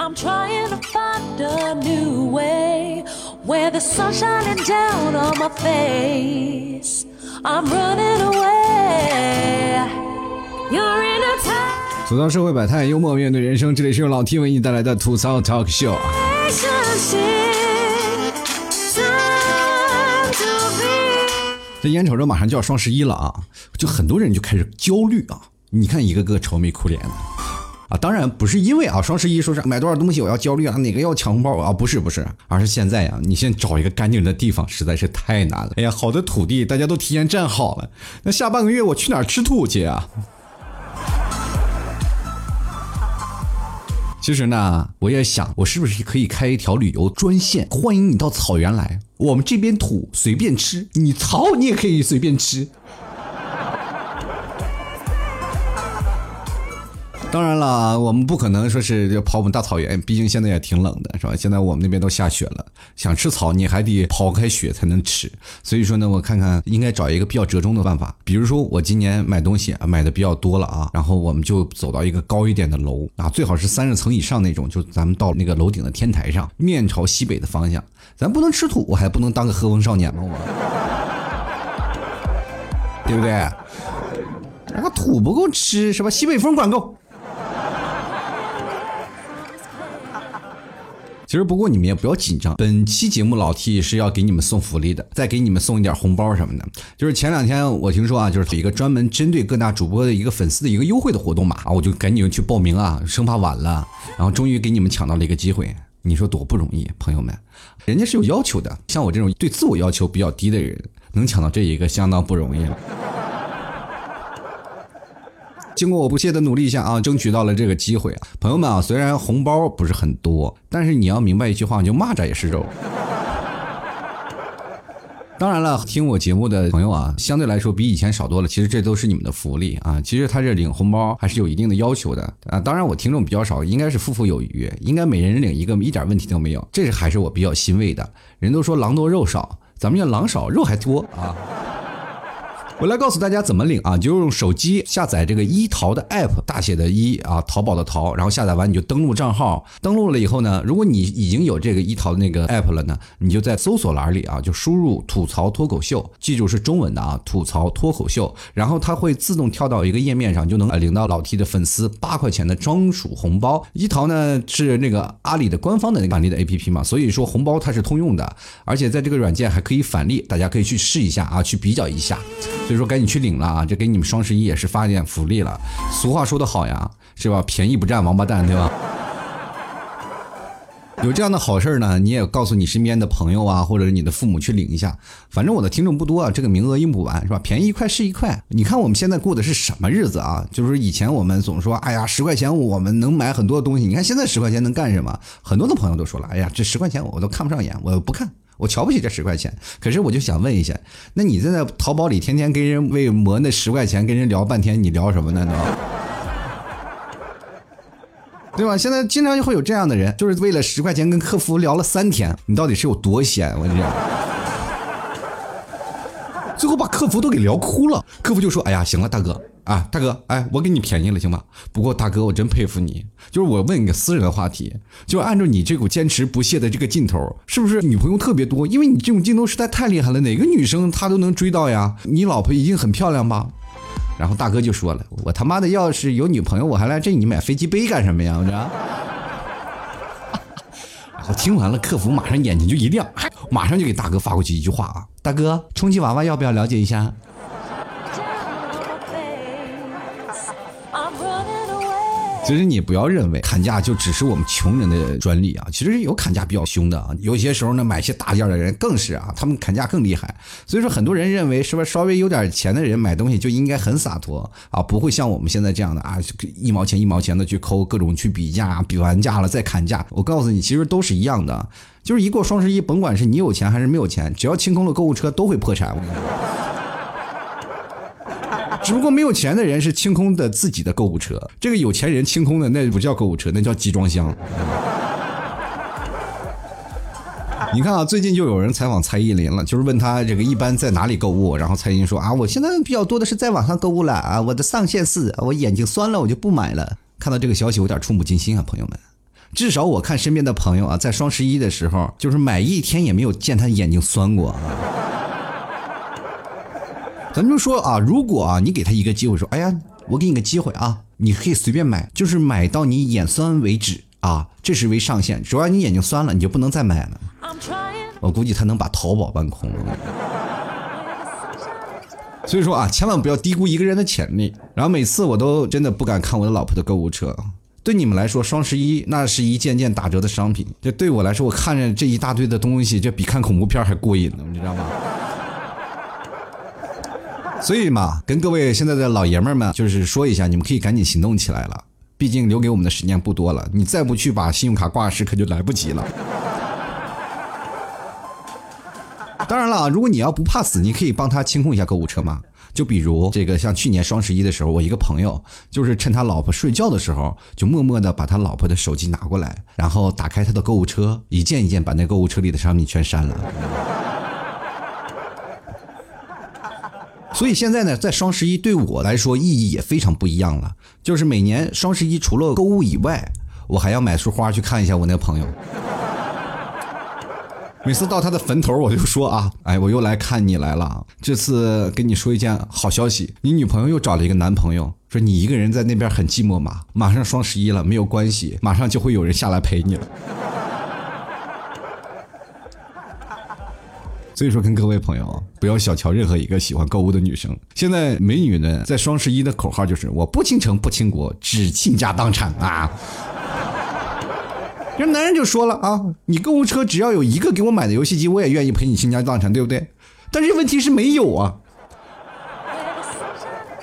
I'm trying to find a new way where the sun's shining down on my face. I'm running away. You're in a time. 吐槽社会百态，幽默面对人生。这里是由老 T 为你带来的吐槽 Talk Show。这眼瞅着马上就要双十一了啊，就很多人就开始焦虑啊。你看一个个愁眉苦脸的啊，当然不是因为啊双十一说是买多少东西我要焦虑啊，哪个要抢红包啊，不是不是，而是现在呀、你先找一个干净的地方实在是太难了。哎呀，好的土地大家都提前占好了，那下半个月我去哪儿吃土去啊？其实呢，我也想，我是不是可以开一条旅游专线，欢迎你到草原来，我们这边土随便吃，你草你也可以随便吃。当然了，我们不可能说是就跑我们大草原，毕竟现在也挺冷的，是吧？现在我们那边都下雪了，想吃草你还得刨开雪才能吃。所以说呢，我看看应该找一个比较折中的办法，比如说我今年买东西买的比较多了啊，然后我们就走到一个高一点的楼啊，最好是三十层以上那种，就咱们到那个楼顶的天台上，面朝西北的方向，咱不能吃土，我还不能当个和风少年吗？我，对不对？那个土不够吃是吧？西北风管够。其实不过你们也不要紧张，本期节目老 T 是要给你们送福利的，再给你们送一点红包什么的。就是前两天我听说啊，就是一个专门针对各大主播的一个粉丝的一个优惠的活动嘛，啊，我就赶紧去报名啊，生怕晚了，然后终于给你们抢到了一个机会。你说多不容易，朋友们，人家是有要求的，像我这种对自我要求比较低的人，能抢到这一个相当不容易了。经过我不懈的努力下啊，争取到了这个机会啊，朋友们啊，虽然红包不是很多，但是你要明白一句话，就蚂蚱也是肉。当然了，听我节目的朋友啊，相对来说比以前少多了。其实这都是你们的福利啊。其实他这领红包还是有一定的要求的啊。当然我听众比较少，应该是富富有余，应该每人领一个，一点问题都没有。这是还是我比较欣慰的。人都说狼多肉少，咱们要狼少肉还多啊。我来告诉大家怎么领啊，就用手机下载这个一淘的 app，大写的一啊，淘宝的淘，然后下载完你就登录账号，登录了以后呢，如果你已经有这个一淘的那个 app 了呢，你就在搜索栏里啊，就输入吐槽脱口秀，记住是中文的啊，吐槽脱口秀，然后它会自动跳到一个页面上，就能领到老 T 的粉丝八块钱的专属红包。一淘呢是那个阿里的官方的那个返利的 app 嘛，所以说红包它是通用的，而且在这个软件还可以返利，大家可以去试一下啊，去比较一下。所以说赶紧去领了啊！这给你们双十一也是发点福利了。俗话说得好呀，是吧？便宜不占王八蛋，对吧？有这样的好事呢，你也告诉你身边的朋友啊，或者是你的父母去领一下。反正我的听众不多啊，这个名额用不完，是吧？便宜一块是一块。你看我们现在过的是什么日子啊？就是以前我们总说，哎呀，十块钱我们能买很多东西。你看现在十块钱能干什么？很多的朋友都说了，哎呀，这十块钱我都看不上眼，我不看。我瞧不起这十块钱，可是我就想问一下，那你在那淘宝里天天跟人为磨那十块钱跟人聊半天，你聊什么呢？对吧？现在经常就会有这样的人，就是为了十块钱跟客服聊了三天，你到底是有多闲？我跟你讲。最后把客服都给聊哭了，客服就说：“哎呀，行了，大哥啊，大哥，哎，我给你便宜了，行吧？不过大哥，我真佩服你，就是我问你个私人的话题，就按照你这股坚持不懈的这个劲头，是不是女朋友特别多？因为你这种劲头实在太厉害了，哪个女生她都能追到呀？你老婆一定很漂亮吧？”然后大哥就说了：“我他妈的要是有女朋友，我还来这你买飞机杯干什么呀？我这。”然后听完了，客服马上眼睛就一亮，马上就给大哥发过去一句话啊：“大哥，充气娃娃要不要了解一下？”其实你不要认为砍价就只是我们穷人的专利啊，其实有砍价比较凶的啊，有些时候呢买些大件的人更是啊，他们砍价更厉害。所以说很多人认为是不是稍微有点钱的人买东西就应该很洒脱啊，不会像我们现在这样的啊，一毛钱一毛钱的去抠，各种去比价，比完价了再砍价。我告诉你，其实都是一样的，就是一过双十一，甭管是你有钱还是没有钱，只要清空了购物车都会破产。我跟你说。只不过没有钱的人是清空的自己的购物车，这个有钱人清空的那不叫购物车，那叫集装箱。你看啊，最近就有人采访蔡依林了，就是问她这个一般在哪里购物，然后蔡依林说啊，我现在比较多的是在网上购物了啊，我的上限是我眼睛酸了我就不买了。看到这个消息，有点触目惊心啊，朋友们。至少我看身边的朋友啊，在双十一的时候，就是买一天也没有见他眼睛酸过。咱们就说啊，如果啊，你给他一个机会，说，哎呀，我给你个机会啊，你可以随便买，就是买到你眼酸为止啊，这是为上限。只要你眼睛酸了，你就不能再买了。我估计他能把淘宝搬空了。所以说啊，千万不要低估一个人的潜力。然后每次我都真的不敢看我的老婆的购物车。对你们来说，双十一那是一件件打折的商品，这对我来说，我看着这一大堆的东西，这比看恐怖片还过瘾呢，你知道吗？所以嘛，跟各位现在的老爷们儿们，就是说一下，你们可以赶紧行动起来了。毕竟留给我们的时间不多了，你再不去把信用卡挂失，可就来不及了。当然了，如果你要不怕死，你可以帮他清空一下购物车嘛。就比如这个，像去年双十一的时候，我一个朋友就是趁他老婆睡觉的时候，就默默的把他老婆的手机拿过来，然后打开他的购物车，一件一件把那购物车里的商品全删了。所以现在呢，在双十一对我来说意义也非常不一样了。就是每年双十一除了购物以外，我还要买束花去看一下我那个朋友。每次到他的坟头，我就说啊，哎，我又来看你来了。这次跟你说一件好消息，你女朋友又找了一个男朋友。说你一个人在那边很寂寞嘛？马上双十一了，没有关系，马上就会有人下来陪你了。所以说，跟各位朋友不要小瞧任何一个喜欢购物的女生。现在美女呢，在双十一的口号就是“我不倾城不倾国，只倾家荡产”啊。这男人就说了啊，你购物车只要有一个给我买的游戏机，我也愿意陪你倾家荡产，对不对？但是问题是没有啊。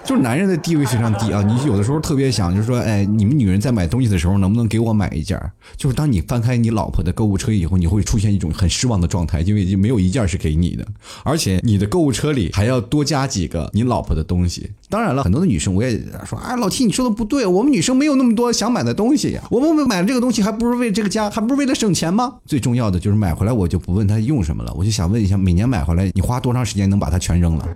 就是男人的地位非常低啊！你有的时候特别想，就是说，哎，你们女人在买东西的时候，能不能给我买一件？就是当你翻开你老婆的购物车以后，你会出现一种很失望的状态，因为没有一件是给你的，而且你的购物车里还要多加几个你老婆的东西。当然了，很多的女生我也说，哎，老 T 你说的不对，我们女生没有那么多想买的东西呀，我们买这个东西还不是为这个家，还不是为了省钱吗？最重要的就是买回来我就不问他用什么了，我就想问一下，每年买回来你花多长时间能把它全扔了？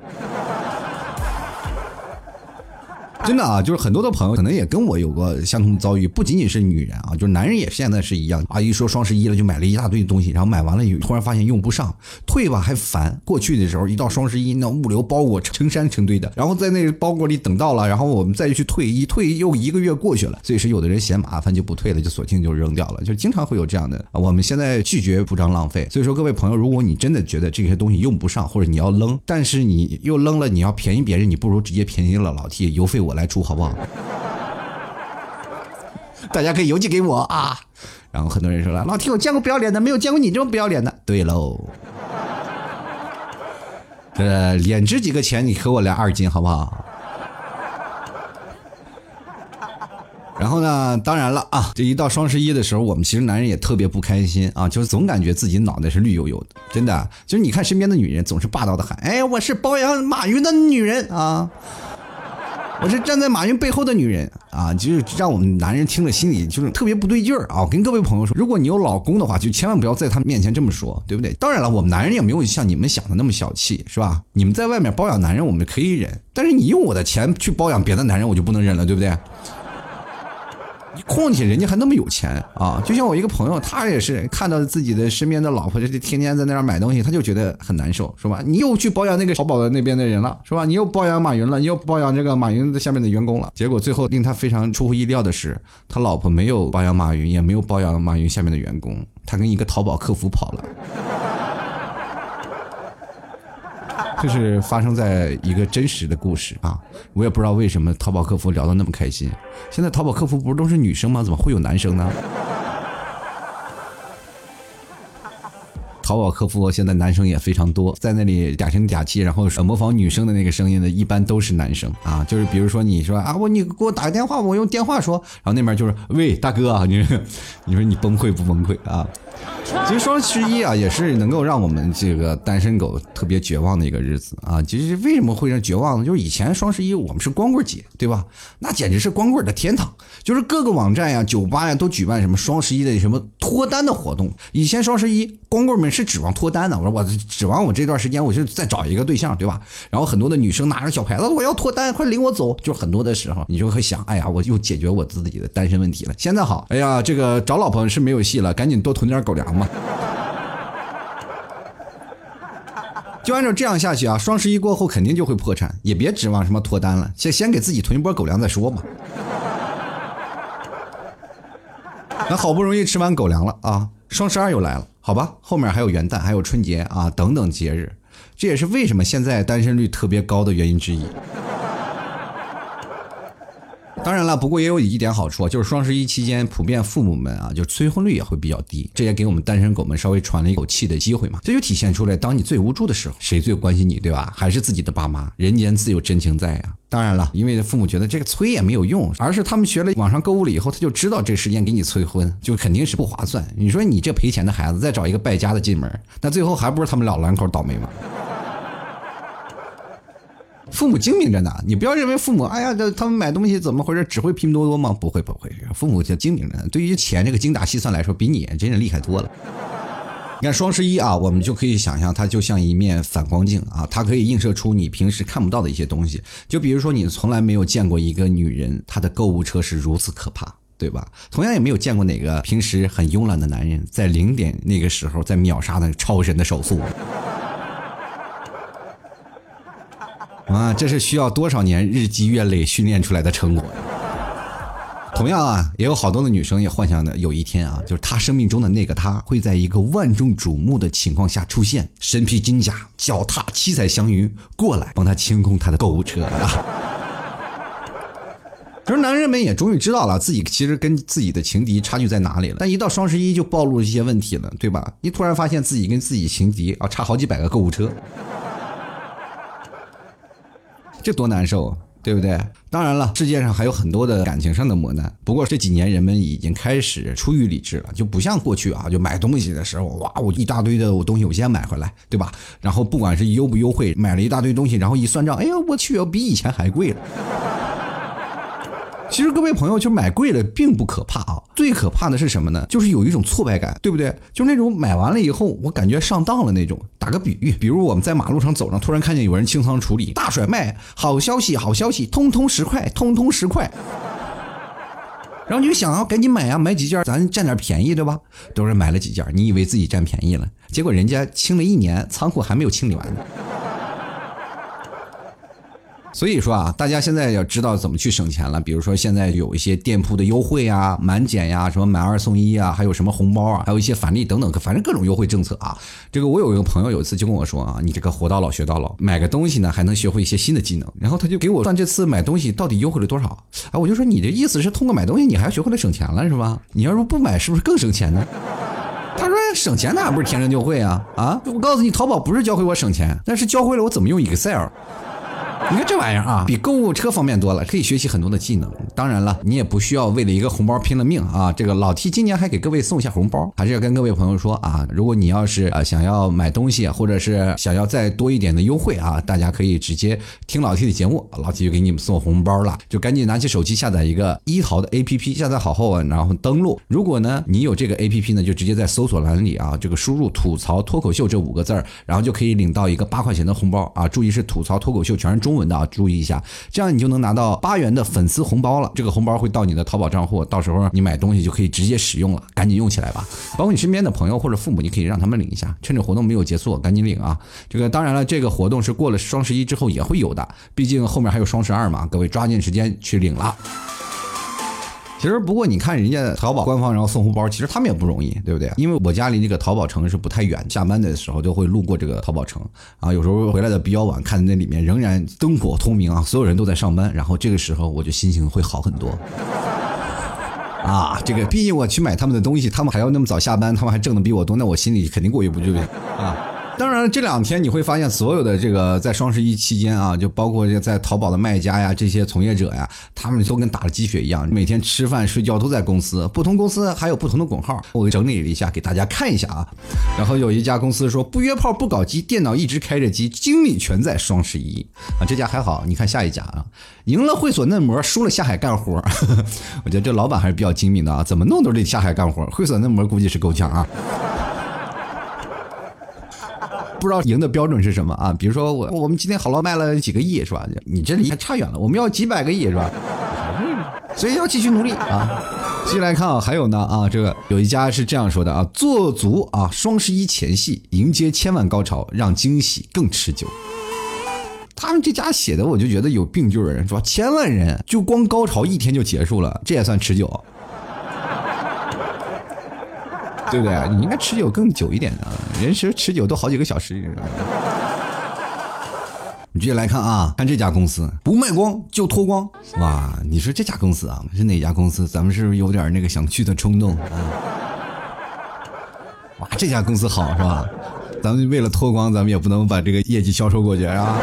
真的啊，就是很多的朋友可能也跟我有过相同的遭遇，不仅仅是女人啊，就是男人也现在是一样啊。一说双十一了，就买了一大堆东西，然后买完了以后突然发现用不上，退吧还烦。过去的时候一到双十一，那物流包裹成山成堆的，然后在那包裹里等到了，然后我们再去退，一退又一个月过去了。所以说有的人嫌麻烦就不退了，就索性就扔掉了，就经常会有这样的。我们现在拒绝铺张浪费，所以说各位朋友，如果你真的觉得这些东西用不上，或者你要扔，但是你又扔了，你要便宜别人，你不如直接便宜了老 T，邮费我。我来出好不好？大家可以邮寄给我啊。然后很多人说了，老 T 我见过不要脸的，没有见过你这么不要脸的。对喽，这脸值几个钱？你和我来二斤好不好？然后呢，当然了啊，这一到双十一的时候，我们其实男人也特别不开心啊，就是总感觉自己脑袋是绿油油的，真的。就是你看身边的女人总是霸道的喊：“哎，我是包养马云的女人啊。”我是站在马云背后的女人啊，就是让我们男人听了心里就是特别不对劲儿啊！我跟各位朋友说，如果你有老公的话，就千万不要在他面前这么说，对不对？当然了，我们男人也没有像你们想的那么小气，是吧？你们在外面包养男人，我们可以忍，但是你用我的钱去包养别的男人，我就不能忍了，对不对？况且人家还那么有钱啊！就像我一个朋友，他也是看到自己的身边的老婆，就天天在那儿买东西，他就觉得很难受，是吧？你又去包养那个淘宝的那边的人了，是吧？你又包养马云了，你又包养这个马云的下面的员工了。结果最后令他非常出乎意料的是，他老婆没有包养马云，也没有包养马云下面的员工，他跟一个淘宝客服跑了。这是发生在一个真实的故事啊！我也不知道为什么淘宝客服聊得那么开心。现在淘宝客服不是都是女生吗？怎么会有男生呢？淘宝客服现在男生也非常多，在那里假声假气，然后模仿女生的那个声音的，一般都是男生啊。就是比如说你说啊，我你给我打个电话，我用电话说，然后那边就是喂大哥，你 你说你崩溃不崩溃啊？其实双十一啊，也是能够让我们这个单身狗特别绝望的一个日子啊。其实为什么会让绝望呢？就是以前双十一我们是光棍节，对吧？那简直是光棍的天堂，就是各个网站呀、酒吧呀都举办什么双十一的什么脱单的活动。以前双十一光棍们是指望脱单的，我说我指望我这段时间我就再找一个对象，对吧？然后很多的女生拿着小牌子，我要脱单，快领我走。就很多的时候，你就会想，哎呀，我又解决我自己的单身问题了。现在好，哎呀，这个找老婆是没有戏了，赶紧多囤点狗粮吧。就按照这样下去啊，双十一过后肯定就会破产，也别指望什么脱单了，先先给自己囤一波狗粮再说嘛。那好不容易吃完狗粮了啊，双十二又来了，好吧，后面还有元旦，还有春节啊等等节日，这也是为什么现在单身率特别高的原因之一。当然了，不过也有一点好处，就是双十一期间，普遍父母们啊，就催婚率也会比较低，这也给我们单身狗们稍微喘了一口气的机会嘛。这就体现出来，当你最无助的时候，谁最关心你，对吧？还是自己的爸妈。人间自有真情在呀。当然了，因为父母觉得这个催也没有用，而是他们学了网上购物了以后，他就知道这时间给你催婚，就肯定是不划算。你说你这赔钱的孩子，再找一个败家的进门，那最后还不是他们老两口倒霉吗？父母精明着呢，你不要认为父母，哎呀，这他们买东西怎么回事？只会拼多多吗？不会，不会，父母就精明着呢。对于钱这个精打细算来说，比你真是厉害多了。你看双十一啊，我们就可以想象它就像一面反光镜啊，它可以映射出你平时看不到的一些东西。就比如说，你从来没有见过一个女人，她的购物车是如此可怕，对吧？同样也没有见过哪个平时很慵懒的男人，在零点那个时候在秒杀那超神的手速。啊，这是需要多少年日积月累训练出来的成果呀！同样啊，也有好多的女生也幻想的有一天啊，就是她生命中的那个他，会在一个万众瞩目的情况下出现，身披金甲，脚踏七彩祥云过来帮她清空她的购物车啊！就是男人们也终于知道了自己其实跟自己的情敌差距在哪里了，但一到双十一就暴露了一些问题了，对吧？你突然发现自己跟自己情敌啊差好几百个购物车。这多难受，对不对？当然了，世界上还有很多的感情上的磨难。不过这几年人们已经开始出于理智了，就不像过去啊，就买东西的时候，哇，我一大堆的我东西我先买回来，对吧？然后不管是优不优惠，买了一大堆东西，然后一算账，哎呀，我去，比以前还贵了。其实各位朋友，就买贵了并不可怕啊，最可怕的是什么呢？就是有一种挫败感，对不对？就那种买完了以后，我感觉上当了那种。打个比喻，比如我们在马路上走着，突然看见有人清仓处理，大甩卖，好消息，好消息，通通十块，通通十块。然后你就想啊，赶紧买呀，买几件咱占点便宜，对吧？都是买了几件，你以为自己占便宜了，结果人家清了一年，仓库还没有清理完呢。所以说啊，大家现在要知道怎么去省钱了。比如说，现在有一些店铺的优惠啊、满减呀、什么买二送一啊，还有什么红包啊，还有一些返利等等，反正各种优惠政策啊。这个我有一个朋友有一次就跟我说啊，你这个活到老学到老，买个东西呢还能学会一些新的技能。然后他就给我算这次买东西到底优惠了多少啊？我就说你的意思是通过买东西你还学会了省钱了是吧？你要是不买是不是更省钱呢？他说省钱哪不是天生就会啊啊！我告诉你，淘宝不是教会我省钱，但是教会了我怎么用 Excel。你看这玩意儿啊，比购物车方便多了，可以学习很多的技能。当然了，你也不需要为了一个红包拼了命啊。这个老 T 今年还给各位送一下红包，还是要跟各位朋友说啊，如果你要是啊想要买东西，或者是想要再多一点的优惠啊，大家可以直接听老 T 的节目，老 T 就给你们送红包了。就赶紧拿起手机下载一个一淘的 APP，下载好后啊，然后登录。如果呢你有这个 APP 呢，就直接在搜索栏里啊，这个输入“吐槽脱口秀”这五个字儿，然后就可以领到一个八块钱的红包啊。注意是吐槽脱口秀，全是中文的啊，注意一下，这样你就能拿到八元的粉丝红包了。这个红包会到你的淘宝账户，到时候你买东西就可以直接使用了，赶紧用起来吧。包括你身边的朋友或者父母，你可以让他们领一下，趁着活动没有结束，赶紧领啊。这个当然了，这个活动是过了双十一之后也会有的，毕竟后面还有双十二嘛，各位抓紧时间去领了。其实不过你看人家淘宝官方然后送红包，其实他们也不容易，对不对？因为我家离这个淘宝城是不太远，下班的时候就会路过这个淘宝城啊，有时候回来的比较晚，看那里面仍然灯火通明啊，所有人都在上班，然后这个时候我就心情会好很多。啊，这个毕竟我去买他们的东西，他们还要那么早下班，他们还挣的比我多，那我心里肯定过意不去啊。当然这两天你会发现，所有的这个在双十一期间啊，就包括在淘宝的卖家呀，这些从业者呀，他们都跟打了鸡血一样，每天吃饭睡觉都在公司。不同公司还有不同的拱号，我整理了一下，给大家看一下啊。然后有一家公司说不约炮不搞基，电脑一直开着机，精力全在双十一啊。这家还好，你看下一家啊，赢了会所嫩模，输了下海干活。我觉得这老板还是比较精明的啊，怎么弄都得下海干活。会所嫩模估计是够呛啊。不知道赢的标准是什么啊？比如说我我们今天好了卖了几个亿是吧？你这离还差远了，我们要几百个亿是吧？所以要继续努力啊！继续来看啊，还有呢啊，这个有一家是这样说的啊：做足啊双十一前戏，迎接千万高潮，让惊喜更持久。他们这家写的我就觉得有病句儿，是吧？千万人就光高潮一天就结束了，这也算持久？对不对？你应该持久更久一点的，人持持久都好几个小时。你继续来看啊，看这家公司不卖光就脱光，哇！你说这家公司啊是哪家公司？咱们是不是有点那个想去的冲动啊？哇，这家公司好是吧？咱们为了脱光，咱们也不能把这个业绩销售过去啊。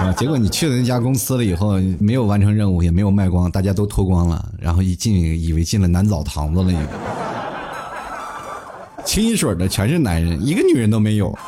啊！结果你去了那家公司了以后，没有完成任务，也没有卖光，大家都脱光了，然后一进以为进了男澡堂子了，清一水的全是男人，一个女人都没有。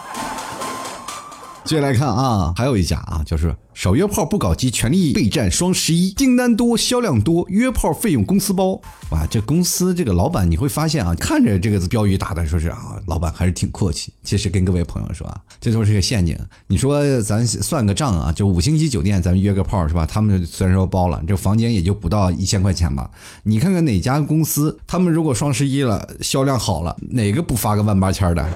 接下来看啊，还有一家啊，就是。少约炮不搞基，全力备战双十一，订单多，销量多，约炮费用公司包。哇，这公司这个老板你会发现啊，看着这个标语打的说是啊，老板还是挺阔气。其实跟各位朋友说啊，这都是个陷阱。你说咱算个账啊，就五星级酒店，咱们约个炮是吧？他们虽然说包了，这房间也就不到一千块钱吧。你看看哪家公司，他们如果双十一了，销量好了，哪个不发个万八千的？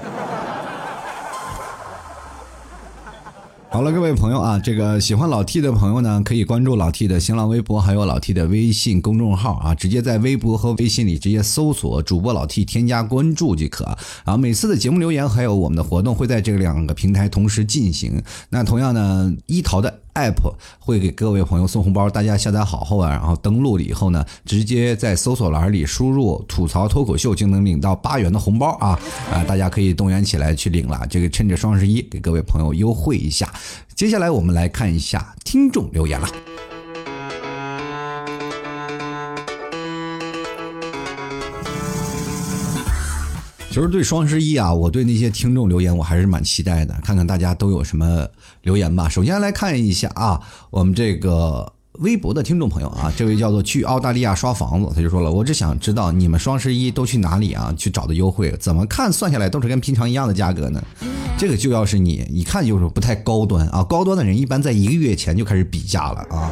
好了，各位朋友啊，这个喜欢老 T 的朋友呢，可以关注老 T 的新浪微博，还有老 T 的微信公众号啊，直接在微博和微信里直接搜索主播老 T，添加关注即可。啊每次的节目留言还有我们的活动会在这两个平台同时进行。那同样呢，一淘的。App 会给各位朋友送红包，大家下载好后啊，然后登录了以后呢，直接在搜索栏里输入“吐槽脱口秀”就能领到八元的红包啊啊！大家可以动员起来去领了，这个趁着双十一给各位朋友优惠一下。接下来我们来看一下听众留言了。其实对双十一啊，我对那些听众留言我还是蛮期待的，看看大家都有什么留言吧。首先来看一下啊，我们这个微博的听众朋友啊，这位叫做去澳大利亚刷房子，他就说了，我只想知道你们双十一都去哪里啊？去找的优惠，怎么看算下来都是跟平常一样的价格呢？这个就要是你一看就是不太高端啊，高端的人一般在一个月前就开始比价了啊。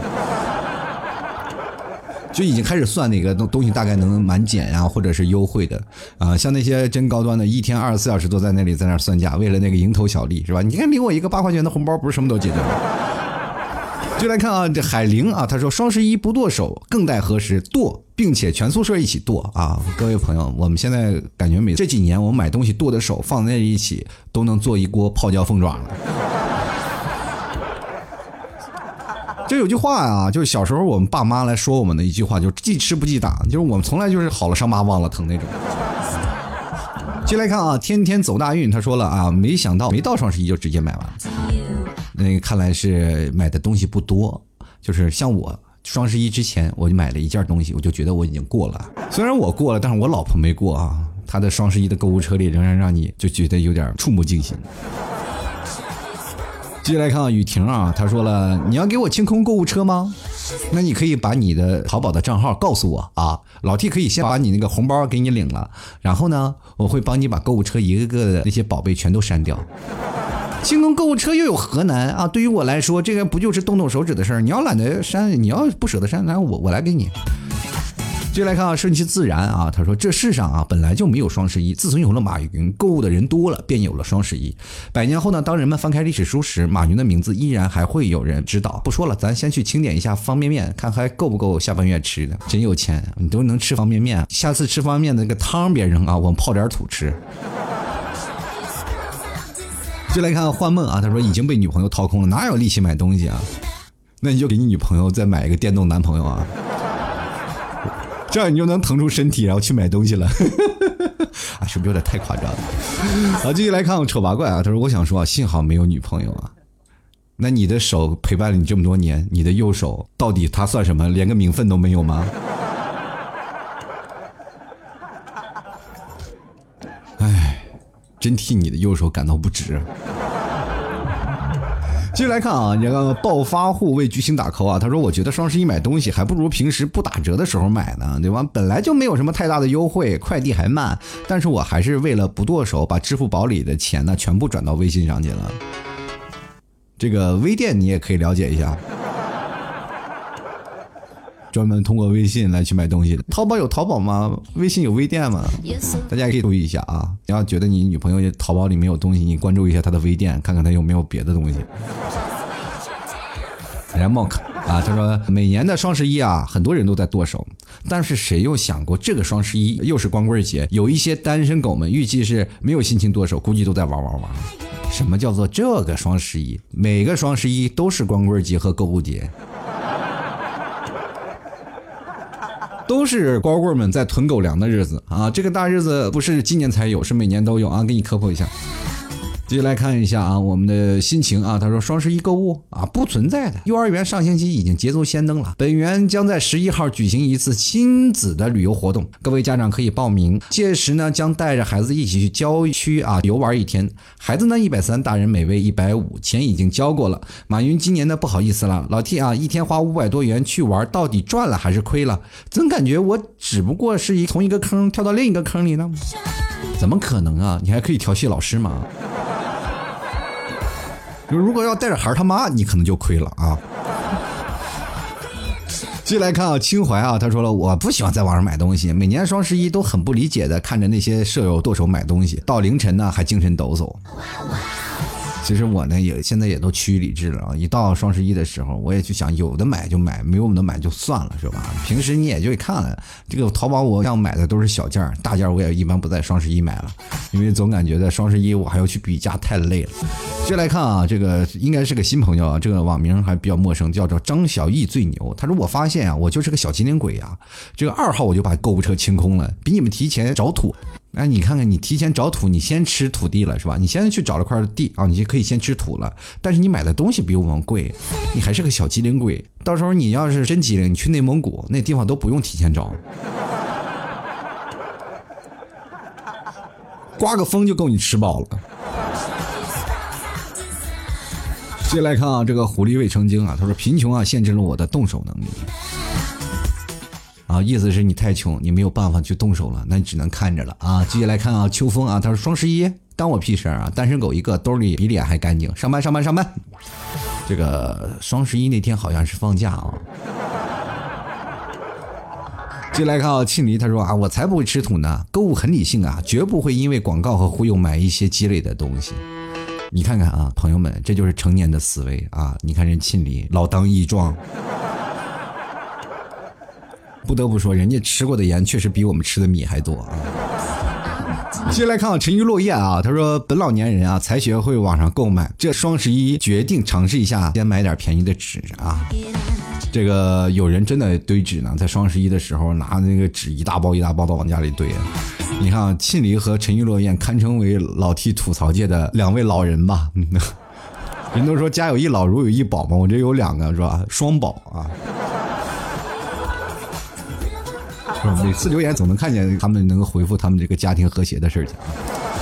就已经开始算哪个东东西大概能满减呀，或者是优惠的啊，像那些真高端的，一天二十四小时都在那里在那算价，为了那个蝇头小利是吧？你看领我一个八块钱的红包，不是什么都解决了。就来看啊，这海玲啊，他说双十一不剁手，更待何时剁，并且全宿舍一起剁啊！各位朋友，我们现在感觉每这几年我们买东西剁的手放在一起，都能做一锅泡椒凤爪了。就有句话啊，就是小时候我们爸妈来说我们的一句话，就是记吃不记打，就是我们从来就是好了伤疤忘了疼那种。进来看啊，天天走大运，他说了啊，没想到没到双十一就直接买完了，那看来是买的东西不多。就是像我双十一之前我就买了一件东西，我就觉得我已经过了。虽然我过了，但是我老婆没过啊，她的双十一的购物车里仍然让你就觉得有点触目惊心。接下来看啊，雨婷啊，她说了，你要给我清空购物车吗？那你可以把你的淘宝的账号告诉我啊，老 T 可以先把你那个红包给你领了，然后呢，我会帮你把购物车一个个的那些宝贝全都删掉。清空购物车又有何难啊？对于我来说，这个不就是动动手指的事儿？你要懒得删，你要不舍得删，来我我来给你。接下来看啊，顺其自然啊。他说：“这世上啊，本来就没有双十一。自从有了马云，购物的人多了，便有了双十一。百年后呢，当人们翻开历史书时，马云的名字依然还会有人知道。不说了，咱先去清点一下方便面，看还够不够下半月吃的。真有钱，你都能吃方便面。下次吃方便面那个汤别扔啊，我们泡点土吃。”就来看幻梦啊，他说已经被女朋友掏空了，哪有力气买东西啊？那你就给你女朋友再买一个电动男朋友啊。这样你就能腾出身体，然后去买东西了。啊，是不是有点太夸张了？好，继续来看我丑八怪啊，他说我想说啊，幸好没有女朋友啊。那你的手陪伴了你这么多年，你的右手到底它算什么？连个名分都没有吗？哎，真替你的右手感到不值。继续来看啊，这个暴发户为巨星打 call 啊，他说：“我觉得双十一买东西还不如平时不打折的时候买呢，对吧？本来就没有什么太大的优惠，快递还慢，但是我还是为了不剁手，把支付宝里的钱呢全部转到微信上去了。这个微店你也可以了解一下。”专门通过微信来去买东西的，淘宝有淘宝吗？微信有微店吗？大家可以注意一下啊！你要觉得你女朋友淘宝里没有东西，你关注一下她的微店，看看她有没有别的东西。人家 Monk 啊，他说每年的双十一啊，很多人都在剁手，但是谁又想过这个双十一又是光棍节，有一些单身狗们预计是没有心情剁手，估计都在玩玩玩。什么叫做这个双十一？每个双十一都是光棍节和购物节。都是光棍们在囤狗粮的日子啊！这个大日子不是今年才有，是每年都有啊！给你科普一下。接下来看一下啊，我们的心情啊，他说双十一购物啊不存在的。幼儿园上星期已经捷足先登了，本园将在十一号举行一次亲子的旅游活动，各位家长可以报名。届时呢，将带着孩子一起去郊区啊游玩一天。孩子呢一百三，大人每位一百五，钱已经交过了。马云今年呢不好意思了，老 T 啊，一天花五百多元去玩，到底赚了还是亏了？总感觉我只不过是一从一个坑跳到另一个坑里呢？怎么可能啊？你还可以调戏老师吗？如果要带着孩儿他妈，你可能就亏了啊！继续来看啊，清怀啊，他说了，我不喜欢在网上买东西，每年双十一都很不理解的看着那些舍友剁手买东西，到凌晨呢还精神抖擞。其实我呢也现在也都趋于理智了啊！一到双十一的时候，我也就想有的买就买，没有的买就算了，是吧？平时你也就看了，这个淘宝我要买的都是小件儿大件儿我也一般不在双十一买了，因为总感觉在双十一我还要去比价，太累了。接来看啊，这个应该是个新朋友啊，这个网名还比较陌生，叫做张小艺最牛。他说我发现啊，我就是个小机灵鬼啊，这个二号我就把购物车清空了，比你们提前找土。哎，你看看，你提前找土，你先吃土地了是吧？你现在去找了块地啊，你就可以先吃土了。但是你买的东西比我们贵，你还是个小机灵鬼。到时候你要是真机灵，你去内蒙古那地方都不用提前找，刮个风就够你吃饱了。接下来看啊，这个狐狸未成精啊，他说贫穷啊限制了我的动手能力。啊，意思是你太穷，你没有办法去动手了，那你只能看着了啊。接下来看啊，秋风啊，他说双十一当我屁事啊，单身狗一个，兜里比脸还干净，上班上班上班。这个双十一那天好像是放假啊。接下来看啊，庆黎他说啊，我才不会吃土呢，购物很理性啊，绝不会因为广告和忽悠买一些鸡肋的东西。你看看啊，朋友们，这就是成年的思维啊。你看人庆黎老当益壮。不得不说，人家吃过的盐确实比我们吃的米还多啊。接下来看沉鱼落雁啊，他说本老年人啊才学会网上购买，这双十一决定尝试一下，先买点便宜的纸啊。这个有人真的堆纸呢，在双十一的时候拿那个纸一大包一大包的往家里堆。你看庆黎和沉鱼落雁堪称为老 T 吐槽界的两位老人吧？人都说家有一老如有一宝嘛，我这有两个是吧？双宝啊。每次留言总能看见他们能够回复他们这个家庭和谐的事情啊。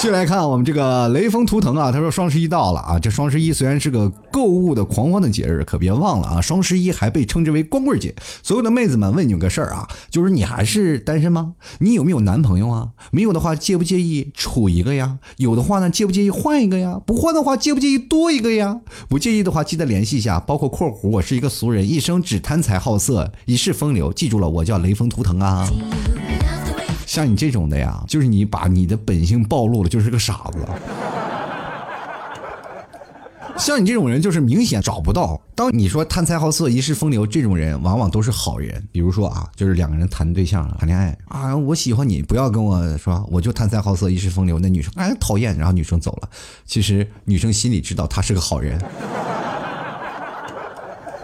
继续来看我们这个雷锋图腾啊，他说双十一到了啊，这双十一虽然是个购物的狂欢的节日，可别忘了啊，双十一还被称之为光棍节。所有的妹子们问你个事儿啊，就是你还是单身吗？你有没有男朋友啊？没有的话，介不介意处一个呀？有的话呢，介不介意换一个呀？不换的话，介不介意多一个呀？不介意的话，记得联系一下。包括括弧，我是一个俗人，一生只贪财好色，一世风流。记住了，我叫雷锋图腾啊。像你这种的呀，就是你把你的本性暴露了，就是个傻子。像你这种人，就是明显找不到。当你说贪财好色、一世风流，这种人往往都是好人。比如说啊，就是两个人谈对象、谈恋爱啊，我喜欢你，不要跟我说，我就贪财好色、一世风流。那女生哎讨厌，然后女生走了。其实女生心里知道他是个好人。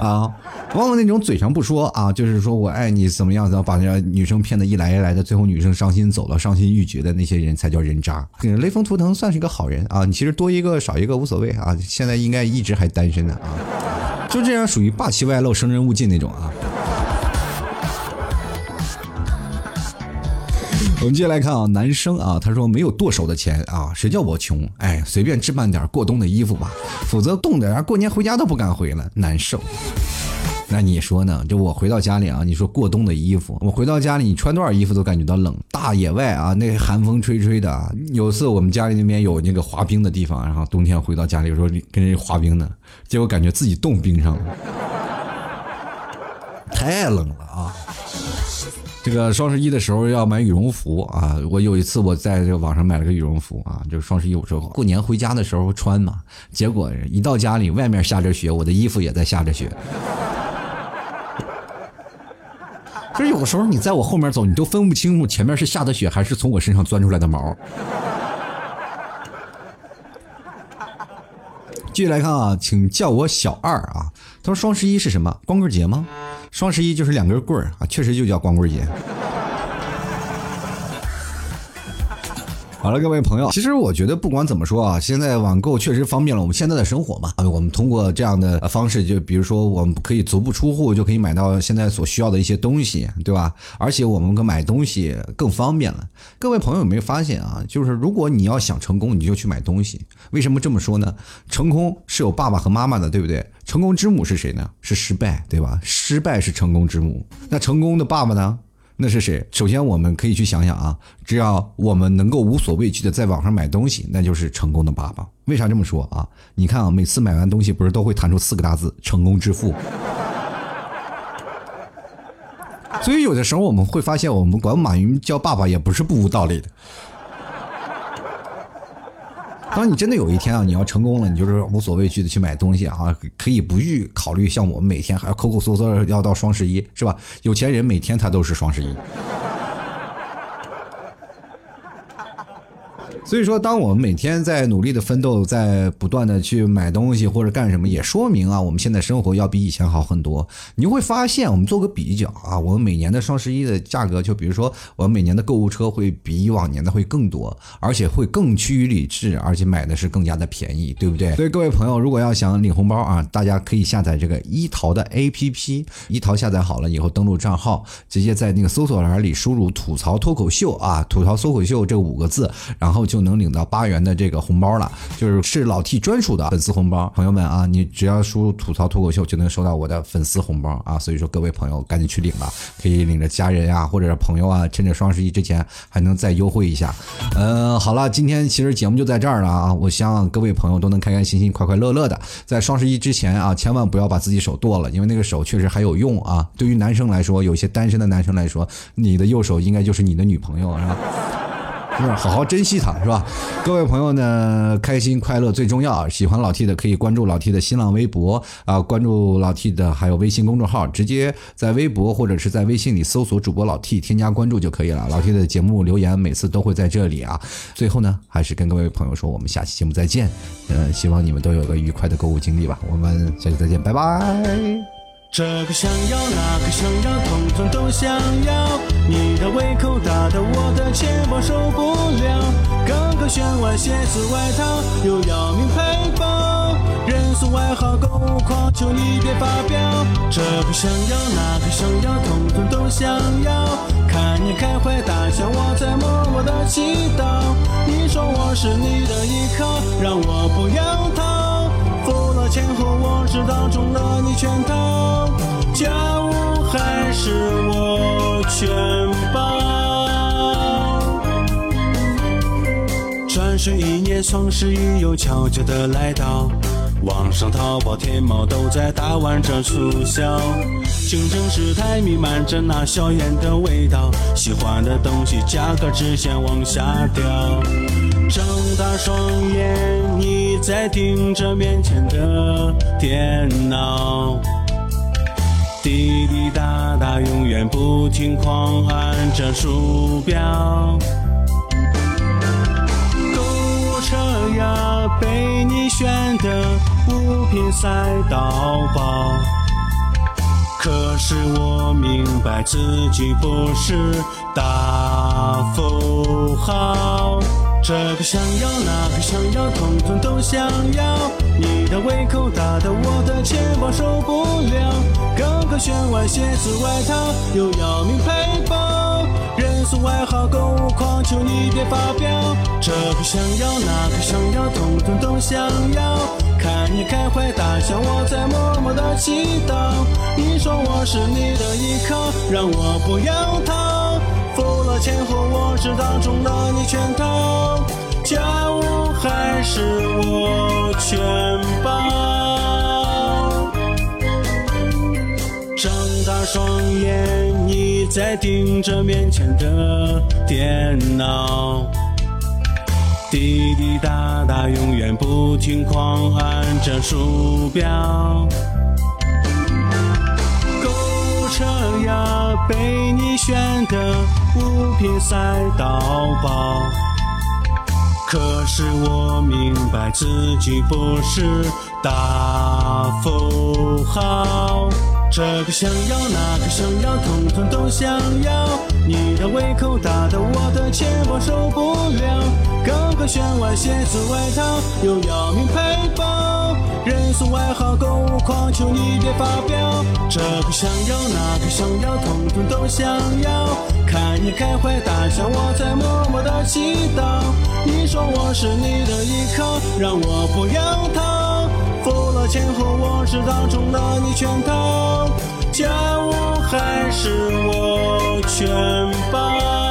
啊，往往那种嘴上不说啊，就是说我爱你怎么样，然后把这女生骗得一来一来的，最后女生伤心走了，伤心欲绝的那些人才叫人渣。雷锋图腾算是个好人啊，你其实多一个少一个无所谓啊，现在应该一直还单身呢啊，就这样属于霸气外露、生人勿近那种啊。我们接下来看啊，男生啊，他说没有剁手的钱啊，谁叫我穷？哎，随便置办点过冬的衣服吧，否则冻的，过年回家都不敢回了，难受。那你说呢？就我回到家里啊，你说过冬的衣服，我回到家里，你穿多少衣服都感觉到冷。大野外啊，那寒风吹吹的。有次我们家里那边有那个滑冰的地方，然后冬天回到家里说跟人滑冰呢，结果感觉自己冻冰上了，太冷了啊！这个双十一的时候要买羽绒服啊，我有一次我在这个网上买了个羽绒服啊，就是双十一我说过年回家的时候穿嘛，结果一到家里外面下着雪，我的衣服也在下着雪。就是有的时候你在我后面走，你都分不清楚前面是下的雪还是从我身上钻出来的毛。继续来看啊，请叫我小二啊。他说双十一是什么？光棍节吗？双十一就是两根棍儿啊，确实就叫光棍节。好了，各位朋友，其实我觉得不管怎么说啊，现在网购确实方便了我们现在的生活嘛。我们通过这样的方式，就比如说我们可以足不出户就可以买到现在所需要的一些东西，对吧？而且我们跟买东西更方便了。各位朋友有没有发现啊？就是如果你要想成功，你就去买东西。为什么这么说呢？成功是有爸爸和妈妈的，对不对？成功之母是谁呢？是失败，对吧？失败是成功之母。那成功的爸爸呢？那是谁？首先，我们可以去想想啊，只要我们能够无所畏惧的在网上买东西，那就是成功的爸爸。为啥这么说啊？你看啊，每次买完东西不是都会弹出四个大字“成功致富”？所以有的时候我们会发现，我们管马云叫爸爸也不是不无道理的。当你真的有一天啊，你要成功了，你就是无所畏惧的去买东西啊，可以不预考虑像我们每天还要抠抠搜搜要到双十一，是吧？有钱人每天他都是双十一。所以说，当我们每天在努力的奋斗，在不断的去买东西或者干什么，也说明啊，我们现在生活要比以前好很多。你会发现，我们做个比较啊，我们每年的双十一的价格，就比如说，我们每年的购物车会比以往年的会更多，而且会更趋于理智，而且买的是更加的便宜，对不对？所以各位朋友，如果要想领红包啊，大家可以下载这个一淘的 APP，一淘下载好了以后，登录账号，直接在那个搜索栏里输入“吐槽脱口秀”啊，“吐槽脱口秀”这五个字，然后就。就能领到八元的这个红包了，就是是老 T 专属的粉丝红包。朋友们啊，你只要输入吐槽脱口秀，就能收到我的粉丝红包啊！所以说各位朋友赶紧去领吧，可以领着家人啊，或者是朋友啊，趁着双十一之前还能再优惠一下。嗯，好了，今天其实节目就在这儿了啊！我希望各位朋友都能开开心心、快快乐乐的，在双十一之前啊，千万不要把自己手剁了，因为那个手确实还有用啊。对于男生来说，有些单身的男生来说，你的右手应该就是你的女朋友，是吧？是好好珍惜它，是吧？各位朋友呢，开心快乐最重要。喜欢老 T 的可以关注老 T 的新浪微博啊，关注老 T 的还有微信公众号，直接在微博或者是在微信里搜索主播老 T，添加关注就可以了。老 T 的节目留言每次都会在这里啊。最后呢，还是跟各位朋友说，我们下期节目再见。嗯，希望你们都有个愉快的购物经历吧。我们下期再见，拜拜。这个想要，那个想要，统统都想要。你的胃口大到我的钱包受不了。刚刚选完鞋子外套，又要名牌包。人送外号购物狂，求你别发飙。这个想要，那个想要，统统都想要。看你开怀大笑，我在默默的祈祷。你说我是你的依靠，让我不要逃。付了钱后，我知道中了你圈套，家务还是全包。转瞬一年，双十一又悄悄的来到。网上淘宝、天猫都在打完折促销，竞争实态弥漫着那硝烟的味道，喜欢的东西价格直线往下掉。睁大双眼，你在盯着面前的电脑，滴滴答答，永远不停狂按着鼠标。购物车呀，被你选的物品塞到爆，可是我明白自己不是大富豪，这个想要那个想要，统统都想要。你的胃口大到我的钱包受不了，个个选完鞋子外套又要名牌包，人送外号购物狂，求你别发飙。这个想要那个想要，统统都想要。看你开怀大笑，我在默默的祈祷。你说我是你的依靠，让我不要逃。付了钱后，我知道中了你圈套。家务还是我全包。睁大双眼，你在盯着面前的电脑。滴滴答答，永远不停狂按着鼠标。购物车呀，被你选的物品塞到爆。可是我明白自己不是大富豪。这个想要，那个想要，统统都想要。你的胃口大到我的钱包受不了。刚刚选完鞋子外套，又要名牌包。人送外号购物狂，求你别发飙。这个想要，那个想要，统统都想要。看你开怀大笑，我在默默的祈祷。你说我是你的依靠，让我不要逃。付了钱后，我知道中了你圈套，家务还是我全包。